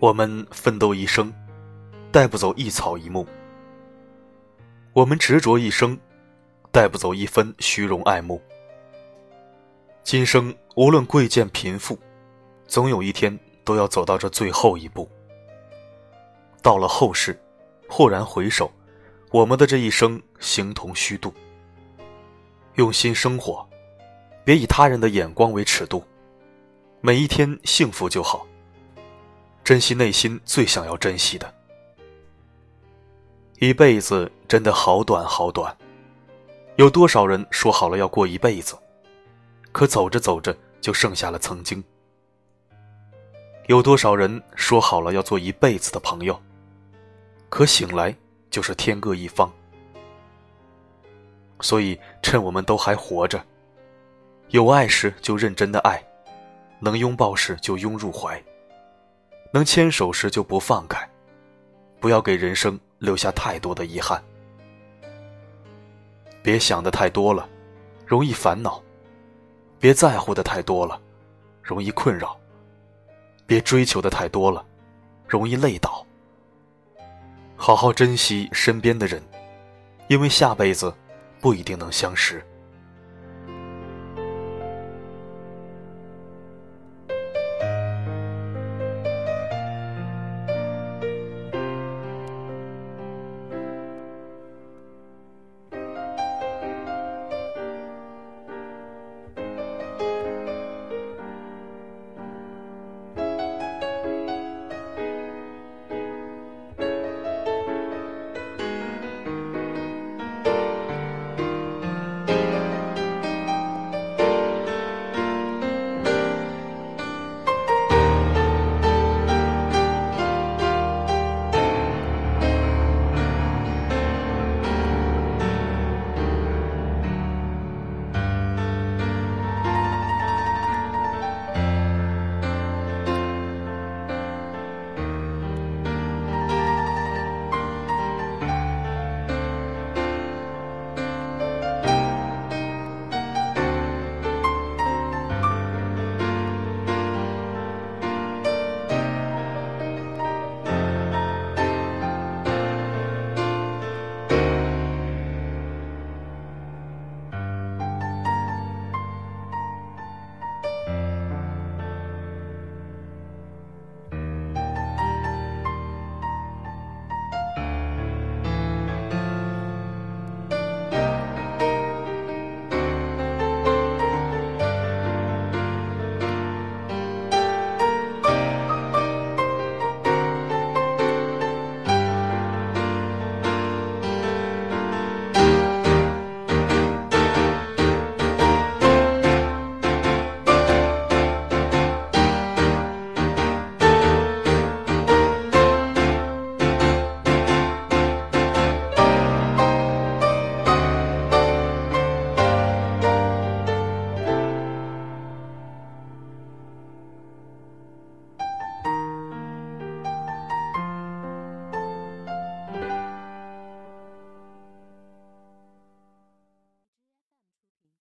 我们奋斗一生，带不走一草一木；我们执着一生，带不走一分虚荣爱慕。今生无论贵贱贫富，总有一天都要走到这最后一步。到了后世，豁然回首，我们的这一生形同虚度。用心生活，别以他人的眼光为尺度，每一天幸福就好。珍惜内心最想要珍惜的。一辈子真的好短好短，有多少人说好了要过一辈子，可走着走着就剩下了曾经。有多少人说好了要做一辈子的朋友，可醒来就是天各一方。所以，趁我们都还活着，有爱时就认真的爱，能拥抱时就拥入怀。能牵手时就不放开，不要给人生留下太多的遗憾。别想的太多了，容易烦恼；别在乎的太多了，容易困扰；别追求的太多了，容易累倒。好好珍惜身边的人，因为下辈子不一定能相识。